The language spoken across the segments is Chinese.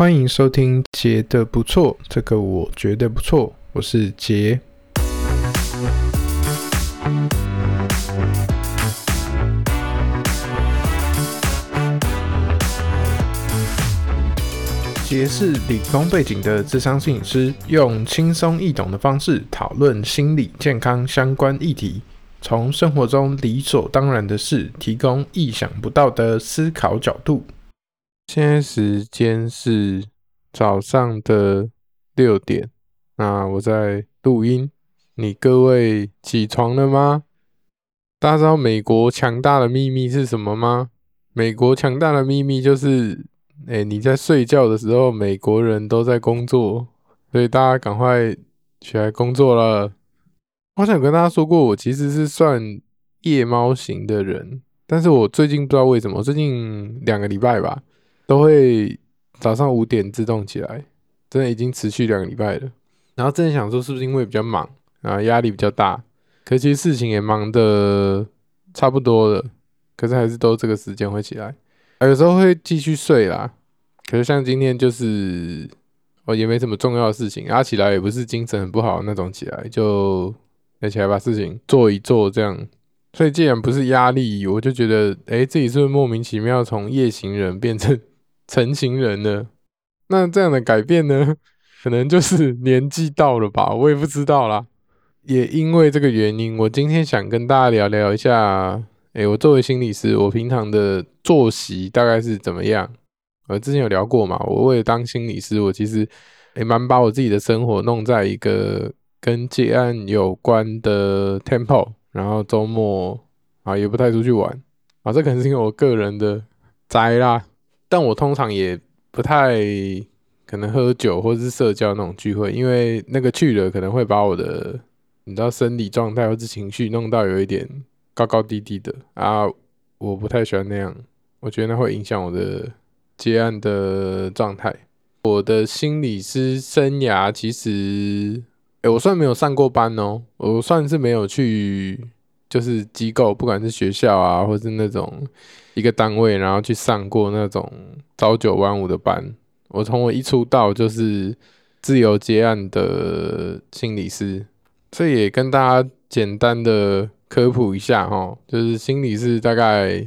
欢迎收听杰的不错，这个我觉得不错，我是杰。杰是理工背景的智商摄影师，用轻松易懂的方式讨论心理健康相关议题，从生活中理所当然的事，提供意想不到的思考角度。现在时间是早上的六点，那我在录音。你各位起床了吗？大家知道美国强大的秘密是什么吗？美国强大的秘密就是。哎、你在睡觉的时候，美国人都在工作，所以大家赶快起来工作了。我想跟大家说过，我其实是算夜猫型的人，但是我最近不知道为什么，最近两个礼拜吧，都会早上五点自动起来，真的已经持续两个礼拜了。然后真的想说，是不是因为比较忙啊，压力比较大？可其实事情也忙得差不多了，可是还是都这个时间会起来。有时候会继续睡啦，可是像今天就是，哦也没什么重要的事情，啊起来也不是精神很不好那种起来，就起来把事情做一做这样。所以既然不是压力，我就觉得，诶自己是不是莫名其妙从夜行人变成晨行人了？那这样的改变呢，可能就是年纪到了吧，我也不知道啦。也因为这个原因，我今天想跟大家聊聊一下。诶，我作为心理师，我平常的作息大概是怎么样？我之前有聊过嘛，我为了当心理师，我其实也蛮把我自己的生活弄在一个跟戒案有关的 tempo，然后周末啊也不太出去玩啊，这可能是因为我个人的宅啦。但我通常也不太可能喝酒或者是社交那种聚会，因为那个去了可能会把我的你知道生理状态或是情绪弄到有一点。高高低低的啊，我不太喜欢那样，我觉得那会影响我的接案的状态。我的心理师生涯其实，哎、欸，我算没有上过班哦，我算是没有去，就是机构，不管是学校啊，或是那种一个单位，然后去上过那种朝九晚五的班。我从我一出道就是自由接案的心理师，这也跟大家简单的。科普一下齁，就是心理师大概，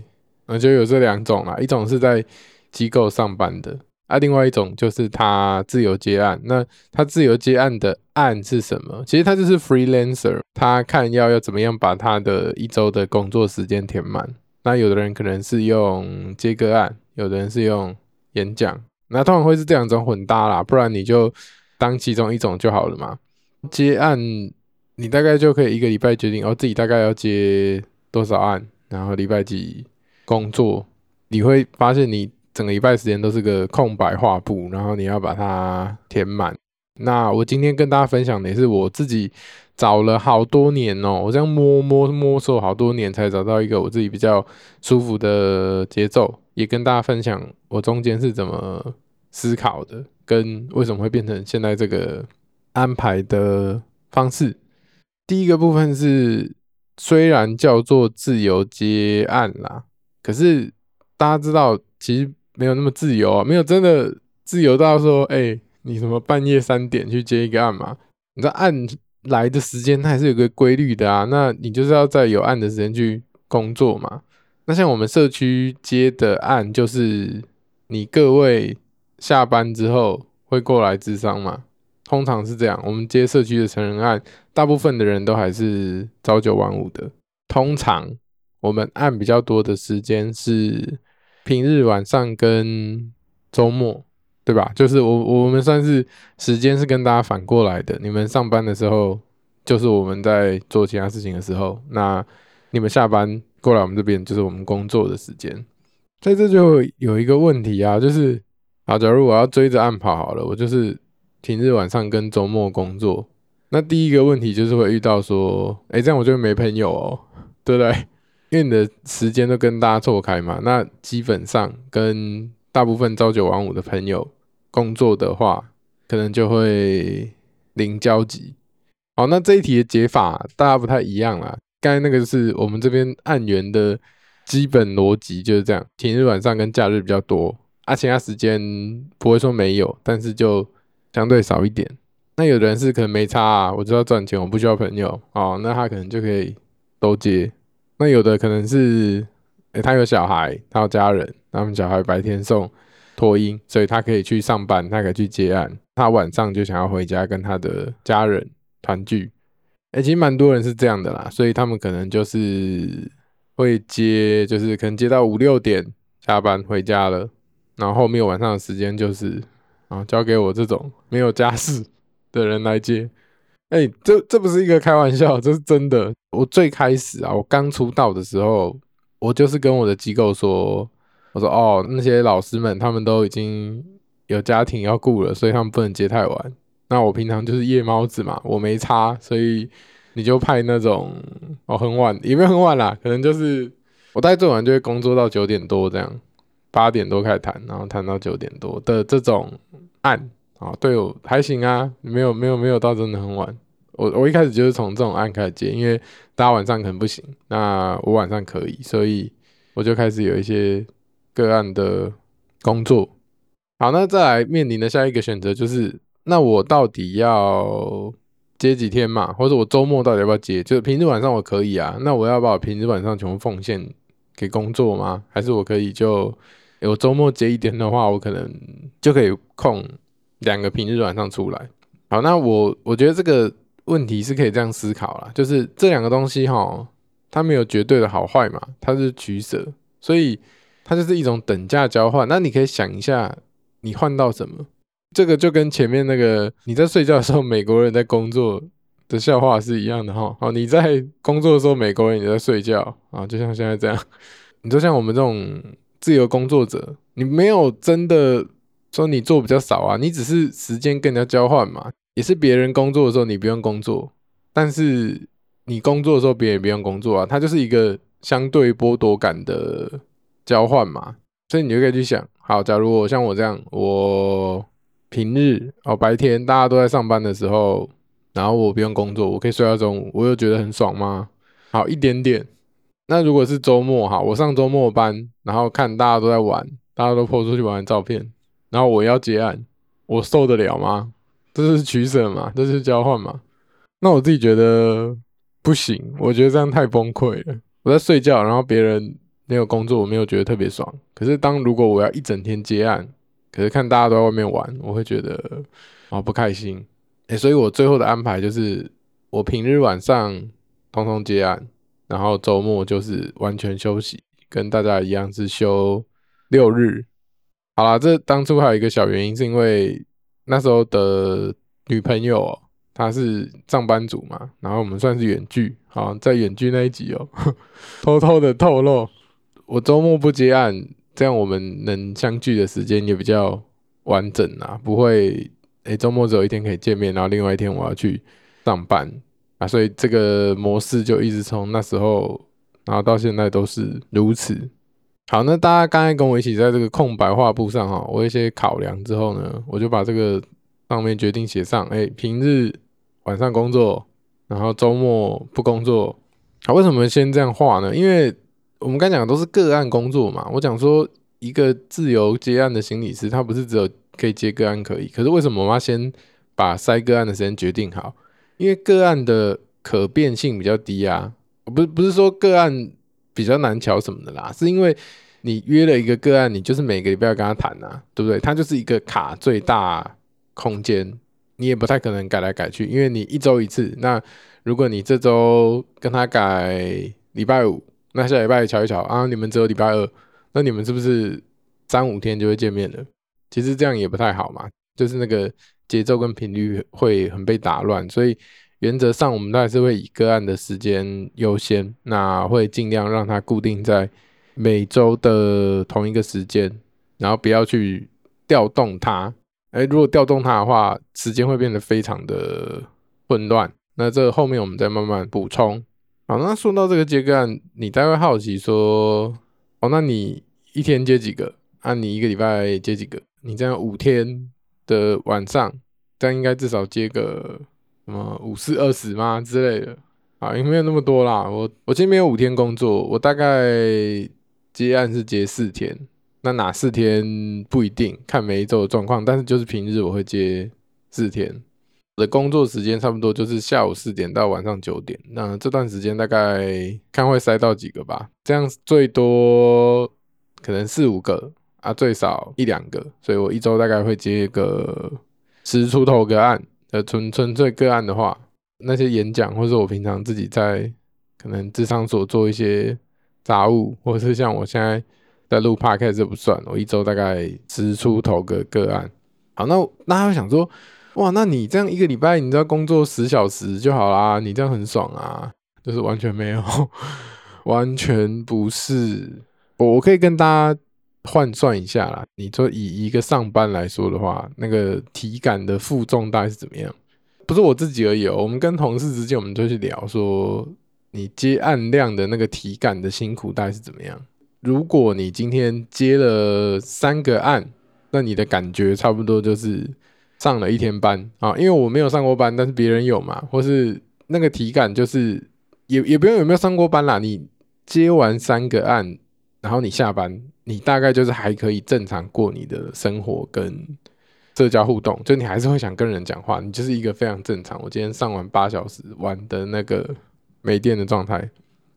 嗯，就有这两种啦，一种是在机构上班的，啊，另外一种就是他自由接案。那他自由接案的案是什么？其实他就是 freelancer，他看要要怎么样把他的一周的工作时间填满。那有的人可能是用接个案，有的人是用演讲，那通常会是这两种混搭啦，不然你就当其中一种就好了嘛。接案。你大概就可以一个礼拜决定哦，自己大概要接多少案，然后礼拜几工作。你会发现你整个礼拜时间都是个空白画布，然后你要把它填满。那我今天跟大家分享的也是我自己找了好多年哦，我这样摸摸摸索好多年才找到一个我自己比较舒服的节奏，也跟大家分享我中间是怎么思考的，跟为什么会变成现在这个安排的方式。第一个部分是，虽然叫做自由接案啦，可是大家知道，其实没有那么自由啊，没有真的自由到说，哎、欸，你什么半夜三点去接一个案嘛？你知道案来的时间它还是有个规律的啊，那你就是要在有案的时间去工作嘛。那像我们社区接的案，就是你各位下班之后会过来咨商嘛。通常是这样，我们接社区的成人案，大部分的人都还是朝九晚五的。通常我们案比较多的时间是平日晚上跟周末，对吧？就是我我们算是时间是跟大家反过来的。你们上班的时候，就是我们在做其他事情的时候；那你们下班过来我们这边，就是我们工作的时间。在这就有一个问题啊，就是啊，假如我要追着案跑好了，我就是。平日晚上跟周末工作，那第一个问题就是会遇到说，哎、这样我就没朋友哦，对不对？因为你的时间都跟大家错开嘛。那基本上跟大部分朝九晚五的朋友工作的话，可能就会零交集。好，那这一题的解法大家不太一样啦。刚才那个是我们这边案源的基本逻辑就是这样，平日晚上跟假日比较多，啊，其他时间不会说没有，但是就相对少一点。那有的人是可能没差啊，我知道赚钱，我不需要朋友哦，那他可能就可以都接。那有的可能是，诶、他有小孩，他有家人，他们小孩白天送托婴，所以他可以去上班，他可以去接案，他晚上就想要回家跟他的家人团聚。诶、欸，其实蛮多人是这样的啦，所以他们可能就是会接，就是可能接到五六点下班回家了，然后后面晚上的时间就是啊，交给我这种没有家室的人来接，哎、这这不是一个开玩笑，这是真的。我最开始啊，我刚出道的时候，我就是跟我的机构说，我说哦，那些老师们他们都已经有家庭要顾了，所以他们不能接太晚。那我平常就是夜猫子嘛，我没差，所以你就派那种哦很晚，也没有很晚啦，可能就是我大概做完就会工作到九点多这样，八点多开始谈，然后谈到九点多的这种案。啊，对我还行啊，没有没有没有到真的很晚。我我一开始就是从这种案开始接，因为大家晚上可能不行，那我晚上可以，所以我就开始有一些个案的工作。好，那再来面临的下一个选择就是，那我到底要接几天嘛？或者我周末到底要不要接？就是平日晚上我可以啊，那我要把我平日晚上全部奉献给工作吗？还是我可以就有周末接一天的话，我可能就可以空。两个平日晚上出来，好，那我我觉得这个问题是可以这样思考啦，就是这两个东西哈，它没有绝对的好坏嘛，它是取舍，所以它就是一种等价交换。那你可以想一下，你换到什么？这个就跟前面那个你在睡觉的时候，美国人在工作的笑话是一样的哈。哦，你在工作的时候，美国人也在睡觉啊，就像现在这样。你就像我们这种自由工作者，你没有真的。说你做比较少啊，你只是时间跟人家交换嘛，也是别人工作的时候你不用工作，但是你工作的时候别人也不用工作啊，它就是一个相对剥夺感的交换嘛，所以你就可以去想，好，假如我像我这样，我平日哦白天大家都在上班的时候，然后我不用工作，我可以睡到中午，我又觉得很爽吗？好，一点点。那如果是周末哈，我上周末班，然后看大家都在玩，大家都 p 出去玩的照片。然后我要结案，我受得了吗？这是取舍嘛，这是交换嘛？那我自己觉得不行，我觉得这样太崩溃了。我在睡觉，然后别人没有工作，我没有觉得特别爽。可是当如果我要一整天接案，可是看大家都在外面玩，我会觉得啊不开心。诶，所以我最后的安排就是，我平日晚上通通接案，然后周末就是完全休息，跟大家一样是休六日。好啦，这当初还有一个小原因，是因为那时候的女朋友喔，她是上班族嘛，然后我们算是远距，好，在远距那一集喔，偷偷的透露，我周末不接案，这样我们能相聚的时间也比较完整啊，不会诶，周末只有一天可以见面，然后另外一天我要去上班啊，所以这个模式就一直从那时候，然后到现在都是如此。好，那大家刚才跟我一起在这个空白画布上哈，我一些考量之后呢，我就把这个上面决定写上，哎，平日晚上工作，然后周末不工作。好，为什么先这样画呢？因为我们刚讲都是个案工作嘛。我讲说一个自由接案的心理师，他不是只有可以接个案可以，可是为什么我们要先把筛个案的时间决定好？因为个案的可变性比较低啊，不是不是说个案。比较难乔什么的啦，是因为你约了一个个案，你就是每个礼拜要跟他谈啊，对不对？他就是一个卡最大空间，你也不太可能改来改去，因为你一周一次。那如果你这周跟他改礼拜五，那下礼拜瞧一瞧啊，你们只有礼拜二，那你们是不是三五天就会见面了？其实这样也不太好嘛，就是那个节奏跟频率会很被打乱，所以。原则上，我们都还是会以个案的时间优先，那会尽量让它固定在每周的同一个时间，然后不要去调动它。诶，如果调动它的话，时间会变得非常的混乱。那这后面我们再慢慢补充。好，那说到这个接个案，你大概好奇说，哦，那你一天接几个？啊，你一个礼拜接几个？你这样五天的晚上，这样应该至少接个。什么五四二十吗之类的啊？也没有那么多啦。我我今天没有五天工作，我大概接案是接四天，那哪四天不一定，看每一周的状况，但是就是平日我会接四天。我的工作时间差不多就是下午四点到晚上九点，那这段时间大概看会塞到几个吧，这样最多可能四五个啊，最少一两个，所以我一周大概会接个十出头个案。呃，纯纯粹个案的话，那些演讲或者我平常自己在可能智商所做一些杂物，或者是像我现在在录 Podcast 这不算，我一周大概十出头个个案。好，那那他会想说。哇，那你这样一个礼拜，你只要工作十小时就好啦，你这样很爽啊，就是完全没有，完全不是。我我可以跟大家换算一下啦，你说以一个上班来说的话，那个体感的负重大概是怎么样？不是我自己而已哦，我们跟同事之间，我们就去聊说，你接案量的那个体感的辛苦大概是怎么样？如果你今天接了三个案，那你的感觉差不多就是。上了一天班啊，因为我没有上过班，但是别人有嘛，或是那个体感就是也也不用有没有上过班啦。你接完三个案，然后你下班，你大概就是还可以正常过你的生活跟社交互动，就你还是会想跟人讲话，你就是一个非常正常。我今天上完八小时玩的那个没电的状态。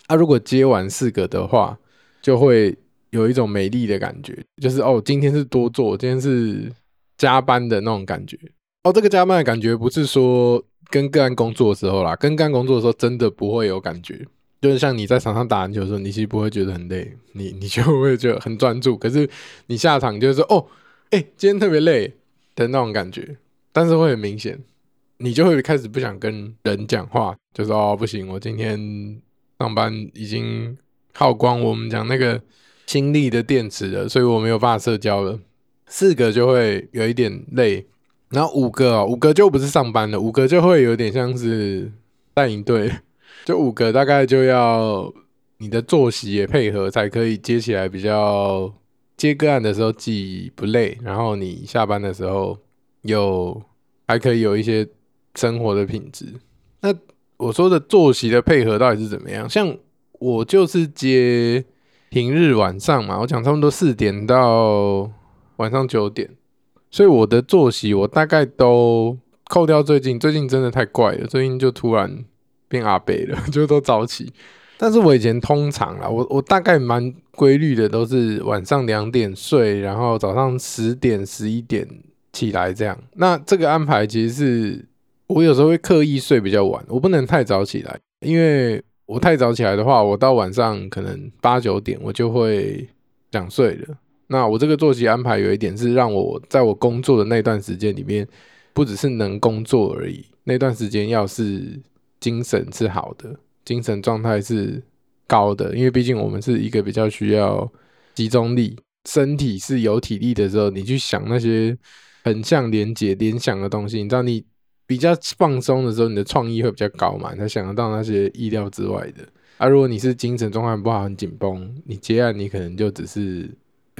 啊，如果接完四个的话，就会有一种美丽的感觉，就是哦，今天是多做，今天是。加班的那种感觉哦，这个加班的感觉不是说跟个案工作的时候啦，跟个案工作的时候真的不会有感觉，就是像你在场上打篮球的时候，你其实不会觉得很累，你 你就会觉得很专注。可是你下场就是说哦，哎，今天特别累的那种感觉，但是会很明显，你就会开始不想跟人讲话，就说哦不行，我今天上班已经耗光我们讲那个心力的电池了，所以我没有办法社交了。四个就会有一点累，然后五个哦，五个就不是上班了，五个就会有点像是带营队，就五个大概就要你的作息也配合才可以接起来，比较接个案的时候既不累，然后你下班的时候有还可以有一些生活的品质。那我说的作息的配合到底是怎么样？像我就是接平日晚上嘛，我讲差不多四点到。晚上九点，所以我的作息我大概都扣掉最近，最近真的太怪了，最近就突然变阿北了，就都早起。但是我以前通常啦，我我大概蛮规律的，都是晚上两点睡，然后早上十点十一点起来这样。那这个安排其实是我有时候会刻意睡比较晚，我不能太早起来，因为我太早起来的话，我到晚上可能八九点我就会想睡了。那我这个作息安排有一点是让我在我工作的那段时间里面，不只是能工作而已。那段时间要是精神是好的，精神状态是高的，因为毕竟我们是一个比较需要集中力，身体是有体力的时候，你去想那些很像连结、联想的东西，你知道你比较放松的时候，你的创意会比较高嘛，你才想得到那些意料之外的。啊，如果你是精神状态不好、很紧绷，你接案你可能就只是。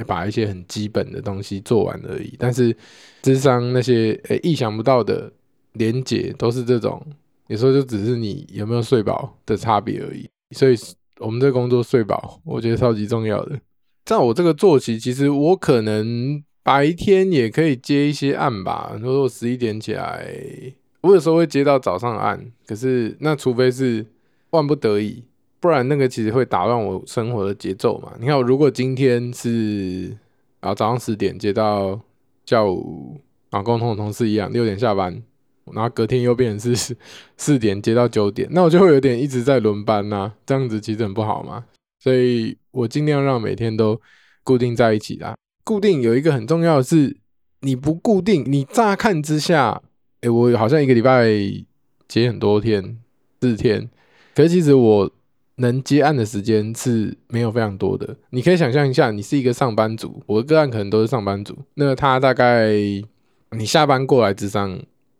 把一些很基本的东西做完而已，但是智商那些诶、欸、意想不到的连结都是这种，有时候就只是你有没有睡饱的差别而已。所以我们这工作睡饱，我觉得超级重要的。在我这个作息，其实我可能白天也可以接一些案吧。如果我十一点起来，我有时候会接到早上案，可是那除非是万不得已。不然那个其实会打乱我生活的节奏嘛。你看，如果今天是啊早上十点接到下午啊跟同同事一样六点下班，然后隔天又变成是四点接到九点，那我就会有点一直在轮班呐、这样子其实很不好嘛。所以我尽量让每天都固定在一起啦。固定有一个很重要的是，你不固定，你乍看之下，诶、我好像一个礼拜接很多天，四天，可是其实我。能接案的时间是没有非常多的。你可以想象一下，你是一个上班族，我的个案可能都是上班族。那他大概你下班过来之上，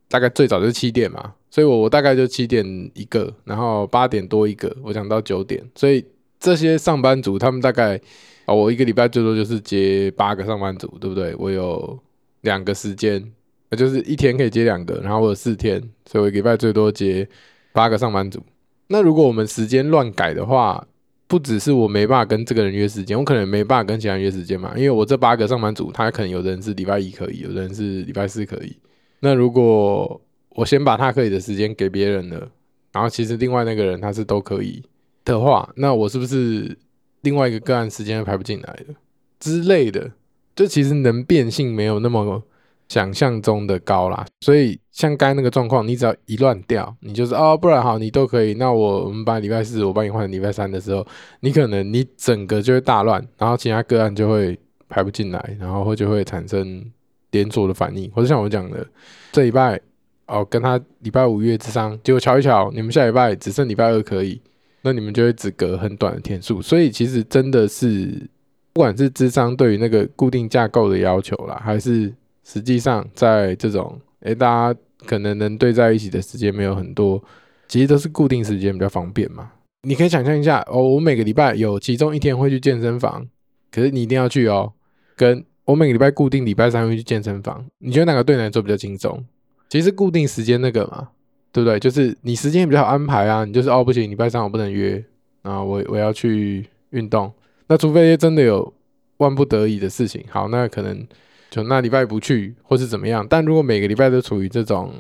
大概最早就是七点嘛，所以我我大概就七点一个，然后八点多一个，我讲到九点。所以这些上班族他们大概啊，我一个礼拜最多就是接八个上班族，对不对？我有两个时间，那就是一天可以接两个，然后我有四天，所以我一个礼拜最多接八个上班族。那如果我们时间乱改的话，不只是我没办法跟这个人约时间，我可能没办法跟其他人约时间嘛。因为我这八个上班族，他可能有的人是礼拜一可以，有的人是礼拜四可以。那如果我先把他可以的时间给别人了，然后其实另外那个人他是都可以的话，那我是不是另外一个个案时间排不进来的之类的？就其实能变性没有那么。想象中的高啦，所以像刚才那个状况，你只要一乱掉，你就是哦，不然好，你都可以。那我我们把礼拜四，我帮你换礼拜三的时候，你可能你整个就会大乱，然后其他个案就会排不进来，然后会就会产生连锁的反应，或者像我讲的，这礼拜哦跟他礼拜五约智商，结果瞧一瞧，你们下礼拜只剩礼拜二可以，那你们就会只隔很短的天数。所以其实真的是，不管是智商对于那个固定架构的要求啦，还是实际上，在这种诶、大家可能能对在一起的时间没有很多，其实都是固定时间比较方便嘛。你可以想象一下哦，我每个礼拜有其中一天会去健身房，可是你一定要去哦。跟我每个礼拜固定礼拜三会去健身房，你觉得哪个对你来说比较轻松？其实固定时间那个嘛，对不对？就是你时间比较好安排啊。你就是哦，不行，礼拜三我不能约啊，我我要去运动。那除非真的有万不得已的事情，好，那可能。就那礼拜不去，或是怎么样？但如果每个礼拜都处于这种，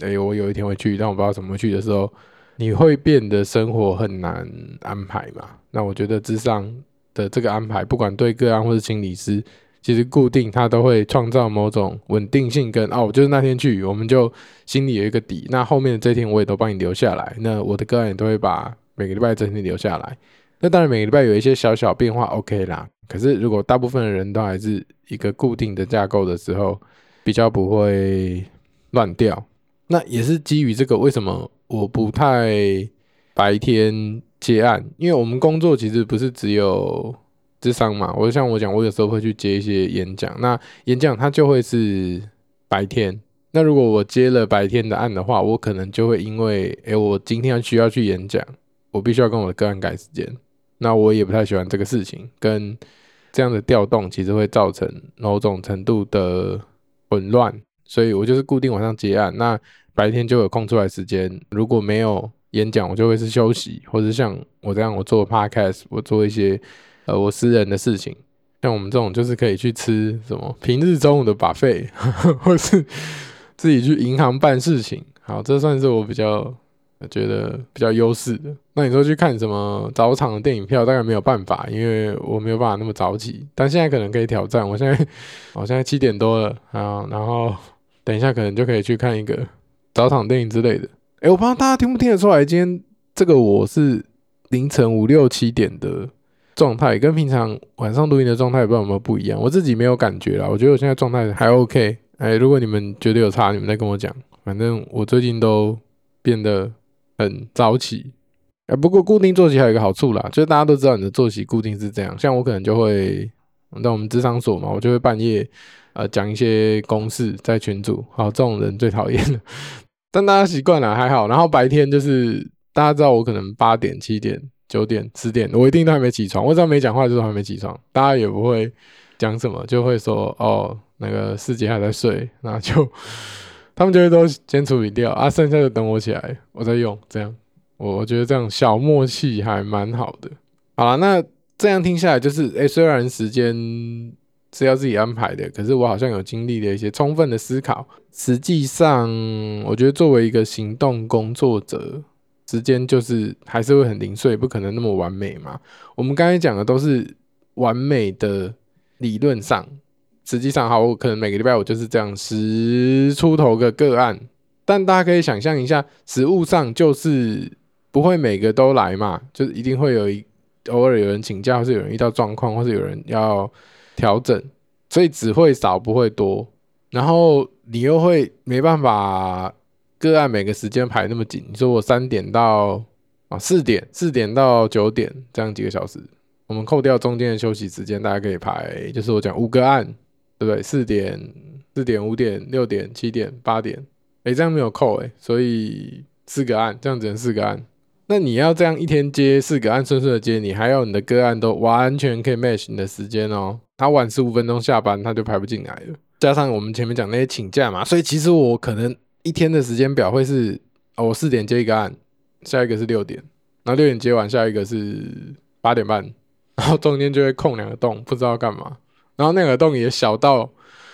哎、我有一天会去，但我不知道怎么去的时候，你会变得生活很难安排嘛？那我觉得之上的这个安排，不管对个案或是心理师，其实固定它都会创造某种稳定性跟，哦，就是那天去，我们就心里有一个底。那后面的这天我也都帮你留下来，那我的个案也都会把每个礼拜这天留下来。那当然每个礼拜有一些小小变化，OK 啦。可是如果大部分的人都还是一个固定的架构的时候，比较不会乱掉。那也是基于这个，为什么我不太白天接案？因为我们工作其实不是只有智商嘛。我就像我讲，我有时候会去接一些演讲，那演讲它就会是白天。那如果我接了白天的案的话，我可能就会因为，诶，我今天需要去演讲，我必须要跟我的个案改时间。那我也不太喜欢这个事情，跟。这样的调动其实会造成某种程度的混乱，所以我就是固定晚上接案，那白天就有空出来时间。如果没有演讲，我就会是休息，或者像我这样，我做 podcast，我做一些呃我私人的事情。像我们这种就是可以去吃什么平日中午的把费或是自己去银行办事情。好，这算是我比较。觉得比较优势的，那你说去看什么早场的电影票，大概没有办法，因为我没有办法那么早起。但现在可能可以挑战，我现在我现在七点多了啊，然后等一下可能就可以去看一个早场电影之类的。诶，我不知道大家听不听得出来，今天这个我是凌晨五六七点的状态，跟平常晚上录音的状态不知道有没有不一样。我自己没有感觉啦，我觉得我现在状态还 OK。诶，如果你们觉得有差，你们再跟我讲。反正我最近都变得。很早起，哎，不过固定作息还有一个好处啦，就是大家都知道你的作息固定是这样。像我可能就会，在我们智商所嘛，我就会半夜呃讲一些公事在群组，好，这种人最讨厌了。但大家习惯了还好。然后白天就是大家知道我可能八点、七点、九点、十点，我一定都还没起床。我只要没讲话，就是还没起床，大家也不会讲什么，就会说哦，那个师姐还在睡，那就。他们就会都先处理掉啊，剩下的等我起来，我再用。这样，我我觉得这样小默契还蛮好的。好了，那这样听下来就是，诶、欸，虽然时间是要自己安排的，可是我好像有经历了一些充分的思考。实际上，我觉得作为一个行动工作者，时间就是还是会很零碎，不可能那么完美嘛。我们刚才讲的都是完美的理论上。实际上，好，我可能每个礼拜我就是这样十出头个个案，但大家可以想象一下，实务上就是不会每个都来嘛，就是一定会有一偶尔有人请假，或是有人遇到状况，或是有人要调整，所以只会少不会多。然后你又会没办法个案每个时间排那么紧，你说我三点到啊四点，四点到九点这样几个小时，我们扣掉中间的休息时间，大家可以排，就是我讲五个案。对不对？四点、四点、五点、六点、七点、八点，诶，这样没有扣诶，所以四个案，这样只能四个案。那你要这样一天接四个案，顺顺的接，你还要你的个案都完全可以 match 你的时间哦。他晚十五分钟下班，他就排不进来了。加上我们前面讲那些请假嘛，所以其实我可能一天的时间表会是，哦，我四点接一个案，下一个是六点，然后六点接完，下一个是八点半，然后中间就会空两个洞，不知道干嘛。然后那个洞也小到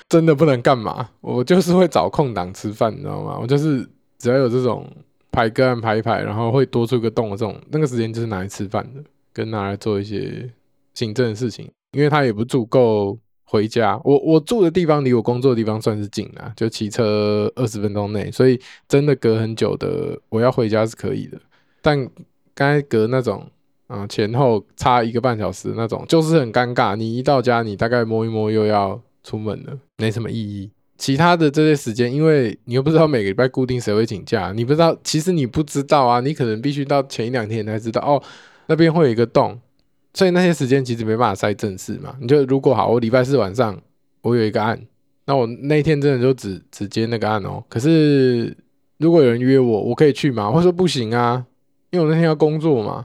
真的不能干嘛，我就是会找空档吃饭，你知道吗？我就是只要有这种排个案排一排，然后会多出一个洞的这种，那个时间就是拿来吃饭的，跟拿来做一些行政的事情，因为它也不足够。回家，我我住的地方离我工作的地方算是近啦，就骑车二十分钟内，所以真的隔很久的，我要回家是可以的。但刚才隔那种啊前后差一个半小时那种，就是很尴尬。你一到家，你大概摸一摸又要出门了，没什么意义。其他的这些时间，因为你又不知道每个礼拜固定谁会请假，你不知道，其实你不知道啊，你可能必须到前一两天才知道哦，那边会有一个洞。所以那些时间其实没办法塞正事嘛。你就如果好，我礼拜四晚上我有一个案，那我那一天真的就只只接那个案哦。可是如果有人约我，我可以去吗？或者说不行啊，因为我那天要工作嘛。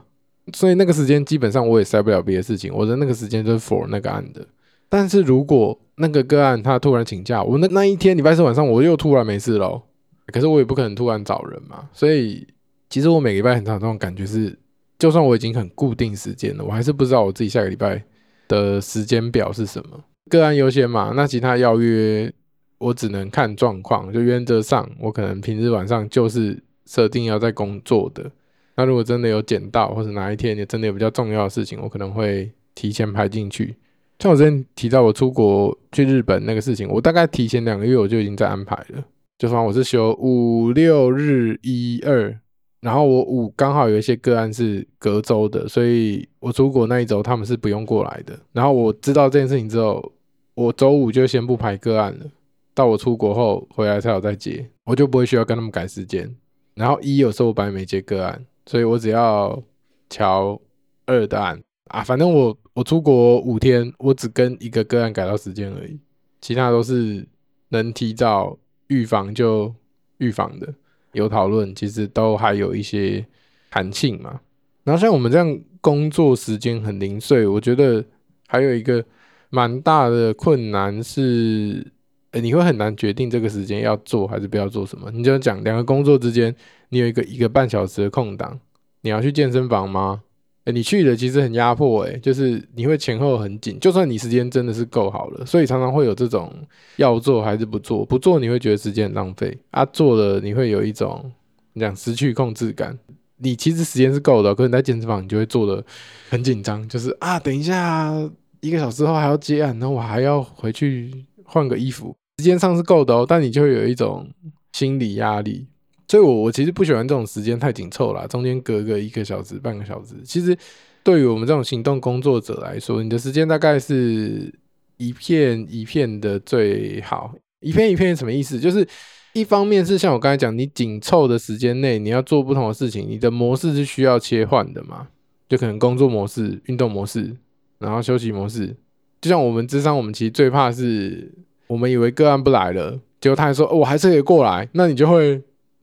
所以那个时间基本上我也塞不了别的事情，我的那个时间就是 for 那个案的。但是如果那个个案他突然请假，我那那一天礼拜四晚上我又突然没事喽。可是我也不可能突然找人嘛。所以其实我每个礼拜很常这种感觉是。就算我已经很固定时间了，我还是不知道我自己下个礼拜的时间表是什么。个案优先嘛，那其他邀约我只能看状况。就原则上，我可能平日晚上就是设定要在工作的。那如果真的有捡到，或者哪一天也真的有比较重要的事情，我可能会提前排进去。像我之前提到我出国去日本那个事情，我大概提前两个月我就已经在安排了。就算我是休五六日一二。然后我五刚好有一些个案是隔周的，所以我出国那一周他们是不用过来的。然后我知道这件事情之后，我周五就先不排个案了，到我出国后回来才有再接，我就不会需要跟他们改时间。然后一有时候我本来没接个案，所以我只要调二的案啊，反正我我出国五天，我只跟一个个案改到时间而已，其他都是能提早预防就预防的。有讨论，其实都还有一些弹性嘛。然后像我们这样工作时间很零碎，我觉得还有一个蛮大的困难是，欸，你会很难决定这个时间要做还是不要做什么。你就讲两个工作之间，你有一个一个半小时的空档，你要去健身房吗？哎、你去的其实很压迫，哎，就是你会前后很紧。就算你时间真的是够好了，所以常常会有这种要做还是不做，不做你会觉得时间很浪费啊，做了你会有一种你讲失去控制感。你其实时间是够的，可是你在健身房你就会做的很紧张，就是啊，等一下一个小时后还要接案，然后我还要回去换个衣服，时间上是够的哦，但你就会有一种心理压力。所以我，我其实不喜欢这种时间太紧凑了，中间隔个一个小时、半个小时。其实，对于我们这种行动工作者来说，你的时间大概是一片一片的最好。一片一片什么意思？就是一方面是像我刚才讲，你紧凑的时间内你要做不同的事情，你的模式是需要切换的嘛？就可能工作模式、运动模式，然后休息模式。就像我们智商，我们其实最怕是，我们以为个案不来了，结果他还说：“哦，我还是可以过来。”那你就会。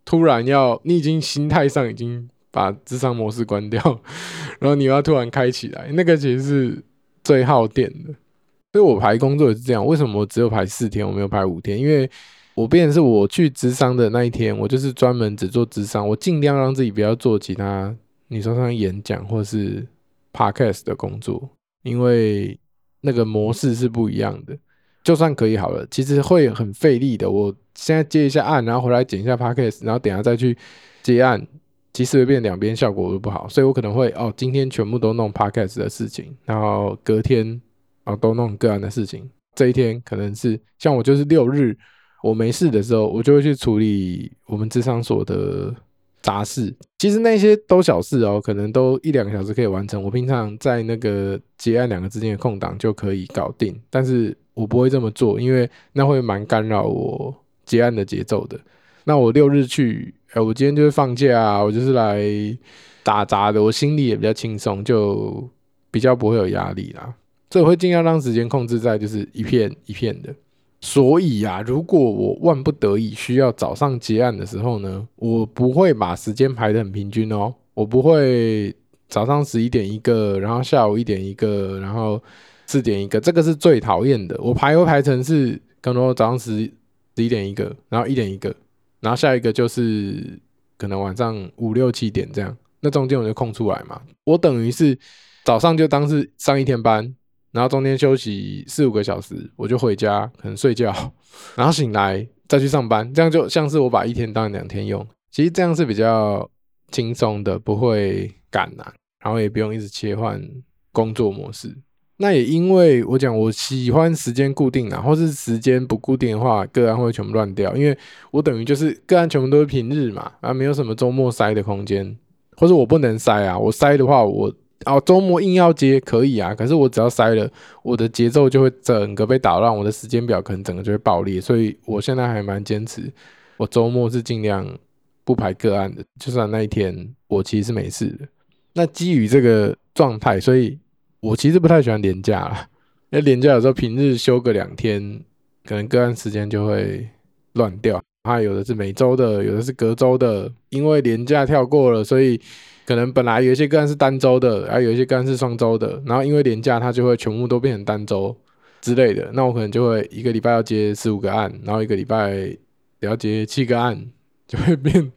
突然要，你已经心态上已经把智商模式关掉，然后你要突然开起来，那个其实是最耗电的。所以我排工作也是这样，为什么我只有排四天，我没有排五天？因为我变成是我去咨商的那一天，我就是专门只做咨商，我尽量让自己不要做其他，你说像演讲或是 podcast 的工作，因为那个模式是不一样的。就算可以好了，其实会很费力的。我现在接一下案，然后回来剪一下 podcast，然后等下再去接案，其实会变两边效果都不好。所以我可能会哦，今天全部都弄 podcast 的事情，然后隔天哦都弄个案的事情。这一天可能是像我就是六日我没事的时候，我就会去处理我们智商所的杂事。其实那些都小事哦，可能都一两个小时可以完成。我平常在那个接案两个之间的空档就可以搞定，但是。我不会这么做，因为那会蛮干扰我结案的节奏的。那我六日去，哎，我今天就是放假，我就是来打杂的，我心里也比较轻松，就比较不会有压力啦。所以我会尽量让时间控制在就是一片一片的。所以呀，如果我万不得已需要早上结案的时候呢，我不会把时间排得很平均哦，我不会早上十一点一个，然后下午一点一个，然后。四点一个，这个是最讨厌的。我排会排成是，可能早上十十一点一个，然后一点一个，然后下一个就是可能晚上五六七点这样。那中间我就空出来嘛。我等于是早上就当是上一天班，然后中间休息四五个小时，我就回家可能睡觉，然后醒来再去上班，这样就像是我把一天当两天用。其实这样是比较轻松的，不会赶啊，然后也不用一直切换工作模式。那也因为我讲我喜欢时间固定啊，或是时间不固定的话，个案会全部乱掉。因为我等于就是个案全部都是平日嘛，啊，没有什么周末塞的空间，或者我不能塞啊。我塞的话，我哦周末硬要接可以啊，可是我只要塞了，我的节奏就会整个被打乱，我的时间表可能整个就会爆裂。所以我现在还蛮坚持，我周末是尽量不排个案的，就算那一天我其实是没事的。那基于这个状态，所以。我其实不太喜欢连假啦，因为连假有时候平日休个两天，可能个案时间就会乱掉。它有的是每周的，有的是隔周的，因为连假跳过了，所以可能本来有一些个案是单周的，然后有一些个案是双周的，然后因为连假它就会全部都变成单周之类的。那我可能就会一个礼拜要接十五个案，然后一个礼拜要接七个案，就会变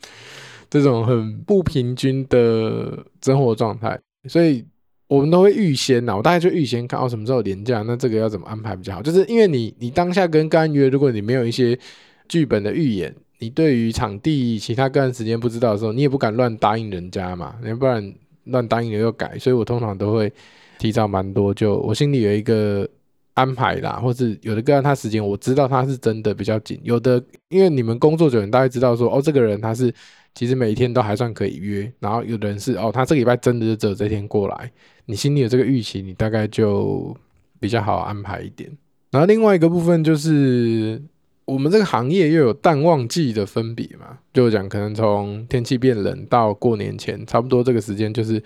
这种很不平均的生活状态，所以。我们都会预先呐，我大概就预先看哦，什么时候连假，那这个要怎么安排比较好？就是因为你你当下跟干约，如果你没有一些剧本的预演，你对于场地、其他个人时间不知道的时候，你也不敢乱答应人家嘛，要不然乱答应了又改。所以我通常都会提早蛮多，就我心里有一个安排啦，或是有的个案他时间我知道他是真的比较紧，有的因为你们工作久，你大概知道说哦，这个人他是。其实每一天都还算可以约，然后有的人是哦，他这礼拜真的就只有这天过来，你心里有这个预期，你大概就比较好安排一点。然后另外一个部分就是，我们这个行业又有淡旺季的分别嘛，就讲可能从天气变冷到过年前，差不多这个时间就是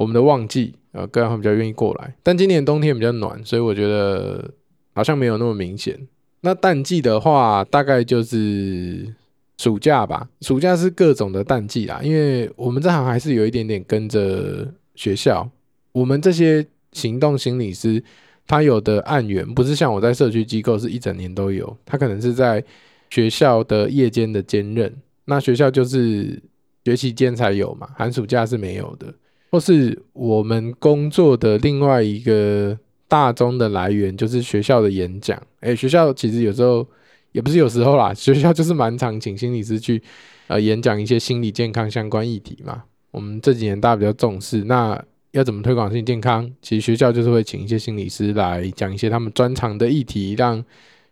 我们的旺季，呃，个案会比较愿意过来。但今年冬天比较暖，所以我觉得好像没有那么明显。那淡季的话，大概就是。暑假吧，暑假是各种的淡季啦，因为我们这行还是有一点点跟着学校。我们这些行动心理师，他有的案源不是像我在社区机构是一整年都有，他可能是在学校的夜间的兼任。那学校就是学期间才有嘛，寒暑假是没有的。或是我们工作的另外一个大宗的来源，就是学校的演讲。诶，学校其实有时候。也不是有时候啦，学校就是蛮常请心理师去呃演讲一些心理健康相关议题嘛。我们这几年大家比较重视，那要怎么推广心理健康？其实学校就是会请一些心理师来讲一些他们专长的议题，让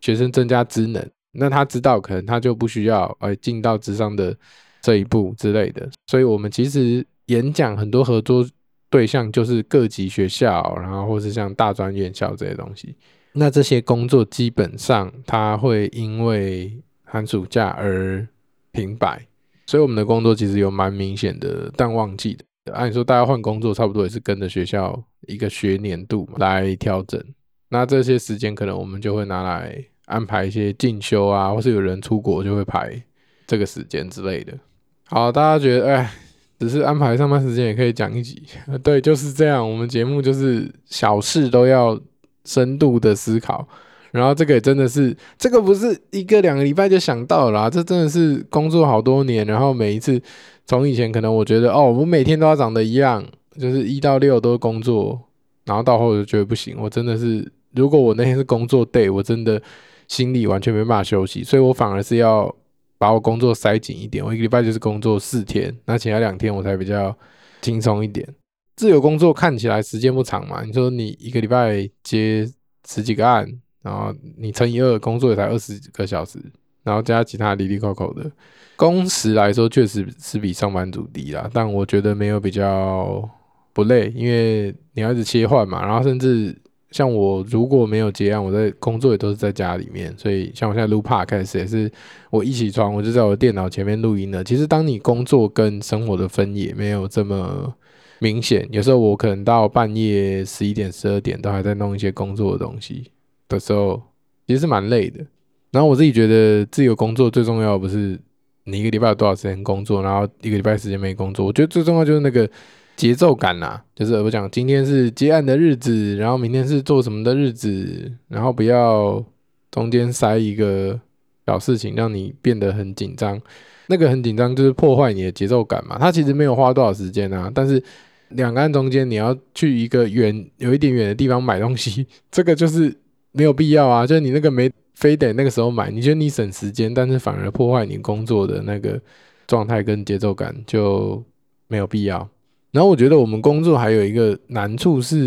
学生增加职能。那他知道，可能他就不需要呃进到咨商的这一步之类的。所以我们其实演讲很多合作对象就是各级学校，然后或是像大专院校这些东西。那这些工作基本上，它会因为寒暑假而停摆，所以我们的工作其实有蛮明显的淡旺季的。按理说，大家换工作差不多也是跟着学校一个学年度来调整。那这些时间可能我们就会拿来安排一些进修啊，或是有人出国就会排这个时间之类的。好，大家觉得，哎，只是安排上班时间也可以讲一集。对，就是这样。我们节目就是小事都要。深度的思考，然后这个也真的是，这个不是一个两个礼拜就想到了啦，这真的是工作好多年，然后每一次从以前可能我觉得哦，我每天都要长得一样，就是一到六都工作，然后到后就觉得不行，我真的是，如果我那天是工作 day，我真的心里完全没办法休息，所以我反而是要把我工作塞紧一点，我一个礼拜就是工作四天，那其他两天我才比较轻松一点。自由工作看起来时间不长嘛？你说你一个礼拜接十几个案，然后你乘以二，工作也才二十几个小时，然后加其他哩哩扣扣的工时来说，确实是比上班族低啦。但我觉得没有比较不累，因为你要一直切换嘛。然后甚至像我如果没有结案，我在工作也都是在家里面，所以像我现在录 Podcast 也是我一起床我就在我电脑前面录音了。其实当你工作跟生活的分野没有这么。明显，有时候我可能到半夜十一点、十二点都还在弄一些工作的东西的时候，其实是蛮累的。然后我自己觉得自由工作最重要不是你一个礼拜有多少时间工作，然后一个礼拜时间没工作。我觉得最重要就是那个节奏感呐，就是我讲今天是接案的日子，然后明天是做什么的日子，然后不要中间塞一个小事情让你变得很紧张。那个很紧张就是破坏你的节奏感嘛。他其实没有花多少时间啊，但是。两个案中间你要去一个远有一点远的地方买东西，这个就是没有必要啊。就是你那个没非得那个时候买，你觉得你省时间，但是反而破坏你工作的那个状态跟节奏感，就没有必要。然后我觉得我们工作还有一个难处是，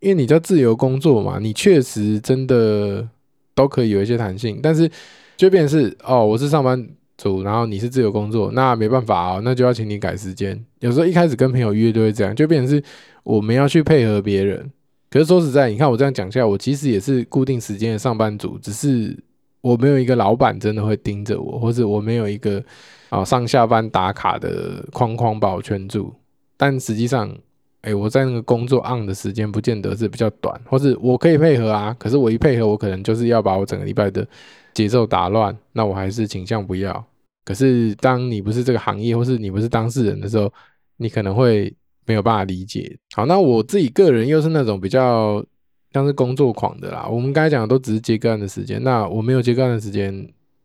因为你叫自由工作嘛，你确实真的都可以有一些弹性，但是就变成是哦，我是上班族，然后你是自由工作，那没办法哦，那就要请你改时间。有时候一开始跟朋友约就会这样，就变成是我们要去配合别人。可是说实在，你看我这样讲下来，我其实也是固定时间的上班族，只是我没有一个老板真的会盯着我，或者我没有一个啊上下班打卡的框框把我圈住。但实际上，哎、我在那个工作 on 的时间不见得是比较短，或是我可以配合啊。可是我一配合，我可能就是要把我整个礼拜的节奏打乱。那我还是倾向不要。可是当你不是这个行业，或是你不是当事人的时候，你可能会没有办法理解。好，那我自己个人又是那种比较像是工作狂的啦。我们刚才讲的都只是接个案的时间，那我没有接个案的时间，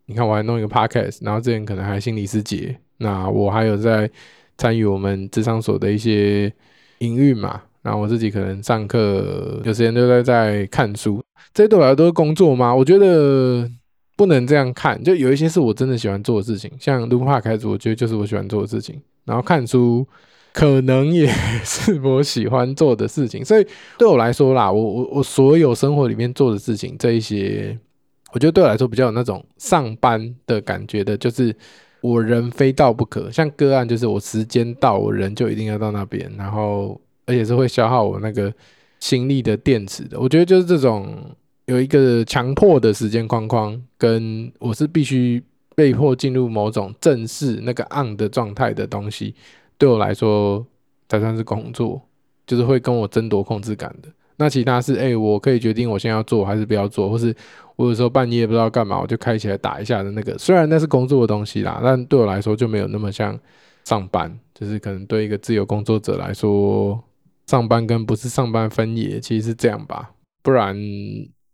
你看我还弄一个 podcast，然后之前可能还心理师节，那我还有在。参与我们咨商所的一些营运嘛，然后我自己可能上课有时间都在在看书，这些对我来说都是工作吗？我觉得不能这样看，就有一些是我真的喜欢做的事情，像录 Podcast，我觉得就是我喜欢做的事情，然后看书可能也是我喜欢做的事情，所以对我来说啦，我我我所有生活里面做的事情，这一些我觉得对我来说比较有那种上班的感觉的，就是。我人非到不可，像个案就是我时间到，我人就一定要到那边，然后而且是会消耗我那个心力的电池的。我觉得就是这种有一个强迫的时间框框，跟我是必须被迫进入某种正式那个 on 的状态的东西，对我来说才算是工作，就是会跟我争夺控制感的。那其他是，哎、我可以决定我现在要做还是不要做，或是我有时候半夜不知道干嘛，我就开起来打一下的那个。虽然那是工作的东西啦，但对我来说就没有那么像上班。就是可能对一个自由工作者来说，上班跟不是上班分野其实是这样吧。不然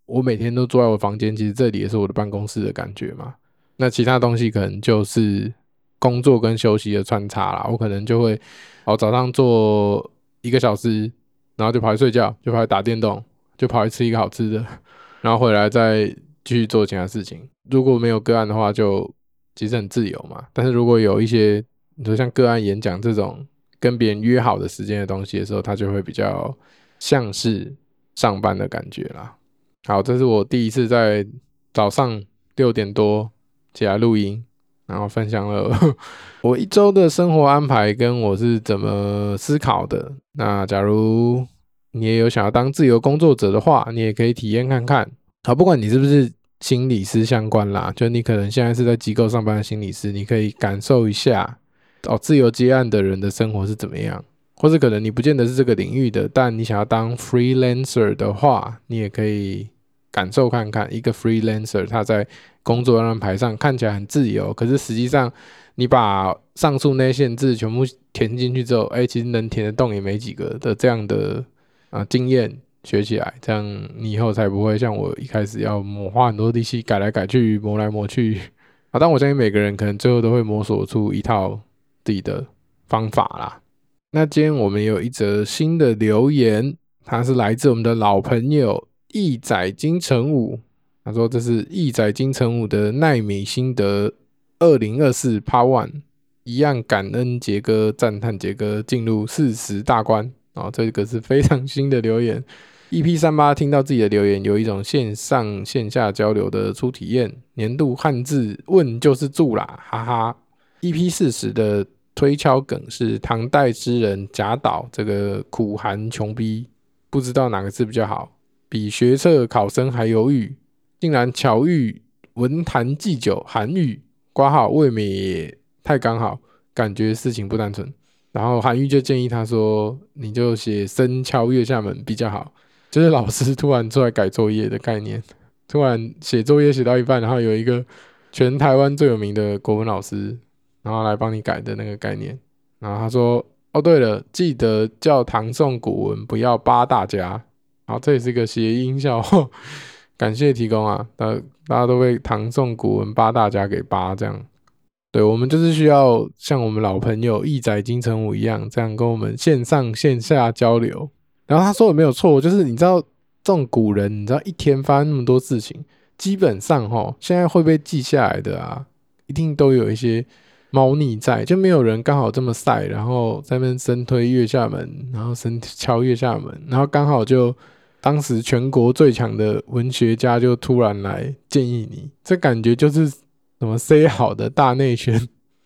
我每天都坐在我房间，其实这里也是我的办公室的感觉嘛。那其他东西可能就是工作跟休息的穿插啦。我可能就会，哦，早上做一个小时。然后就跑去睡觉，就跑去打电动，就跑去吃一个好吃的，然后回来再继续做其他事情。如果没有个案的话，就其实很自由嘛。但是如果有一些，你说像个案演讲这种跟别人约好的时间的东西的时候，它就会比较像是上班的感觉啦。好，这是我第一次在早上六点多起来录音，然后分享了 我一周的生活安排跟我是怎么思考的。那假如你也有想要当自由工作者的话，你也可以体验看看。好，不管你是不是心理师相关啦，就你可能现在是在机构上班的心理师，你可以感受一下哦，自由接案的人的生活是怎么样。或者可能你不见得是这个领域的，但你想要当 freelancer 的话，你也可以感受看看一个 freelancer 他在工作安排上看起来很自由，可是实际上你把上述那些限制全部填进去之后，哎、其实能填的洞也没几个的这样的啊经验学起来，这样你以后才不会像我一开始要磨花很多力气改来改去磨来磨去啊。但我相信每个人可能最后都会摸索出一套自己的方法啦。那今天我们有一则新的留言，它是来自我们的老朋友义载金城武，他说这是义载金城武的奈米心得二零二四 Part One。一样感恩杰哥，赞叹杰哥进入四十大关哦，这个是非常新的留言。EP 三八听到自己的留言，有一种线上线下交流的初体验。年度汉字问就是住啦，哈哈。EP 四十的推敲梗是唐代诗人贾岛这个苦寒穷逼，不知道哪个字比较好，比学测考生还犹豫，竟然巧遇文坛祭酒韩愈，挂号未免也。太刚好，感觉事情不单纯。然后韩愈就建议他说：“你就写‘深敲月下门’比较好。”就是老师突然出来改作业的概念，突然写作业写到一半，然后有一个全台湾最有名的国文老师，然后来帮你改的那个概念。然后他说：“哦，对了，记得叫唐宋古文不要八大家。”好，这也是一个谐音笑话。感谢提供啊，大大家都被唐宋古文八大家给扒这样。对，我们就是需要像我们老朋友义载金城武一样，这样跟我们线上线下交流。然后他说的没有错，就是你知道这种古人，你知道一天发生那么多事情，基本上哈，现在会被记下来的啊，一定都有一些猫腻在，就没有人刚好这么晒，然后在那边生推月下门，然后生敲月下门，然后刚好就当时全国最强的文学家就突然来建议你，这感觉就是。什么塞好的大内宣，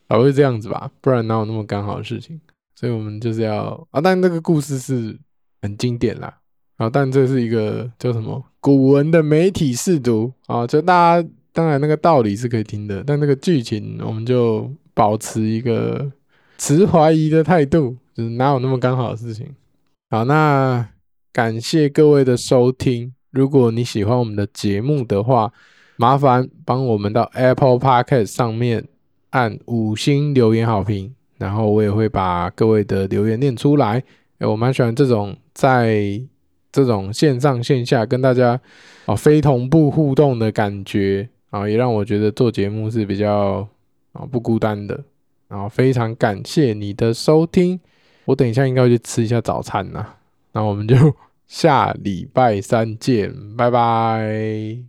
才会这样子吧？不然哪有那么刚好的事情？所以我们就是要啊，但这个故事是很经典啦。啊，但这是一个叫什么古文的媒体试读啊，就大家当然那个道理是可以听的，但那个剧情我们就保持一个持怀疑的态度，就是哪有那么刚好的事情？好，那感谢各位的收听。如果你喜欢我们的节目的话，麻烦帮我们到 Apple Podcast 上面按五星留言好评，然后我也会把各位的留言念出来。欸，我蛮喜欢这种在这种线上线下跟大家啊非同步互动的感觉啊，也让我觉得做节目是比较啊不孤单的。然后非常感谢你的收听，我等一下应该要去吃一下早餐呐。那我们就下礼拜三见拜拜。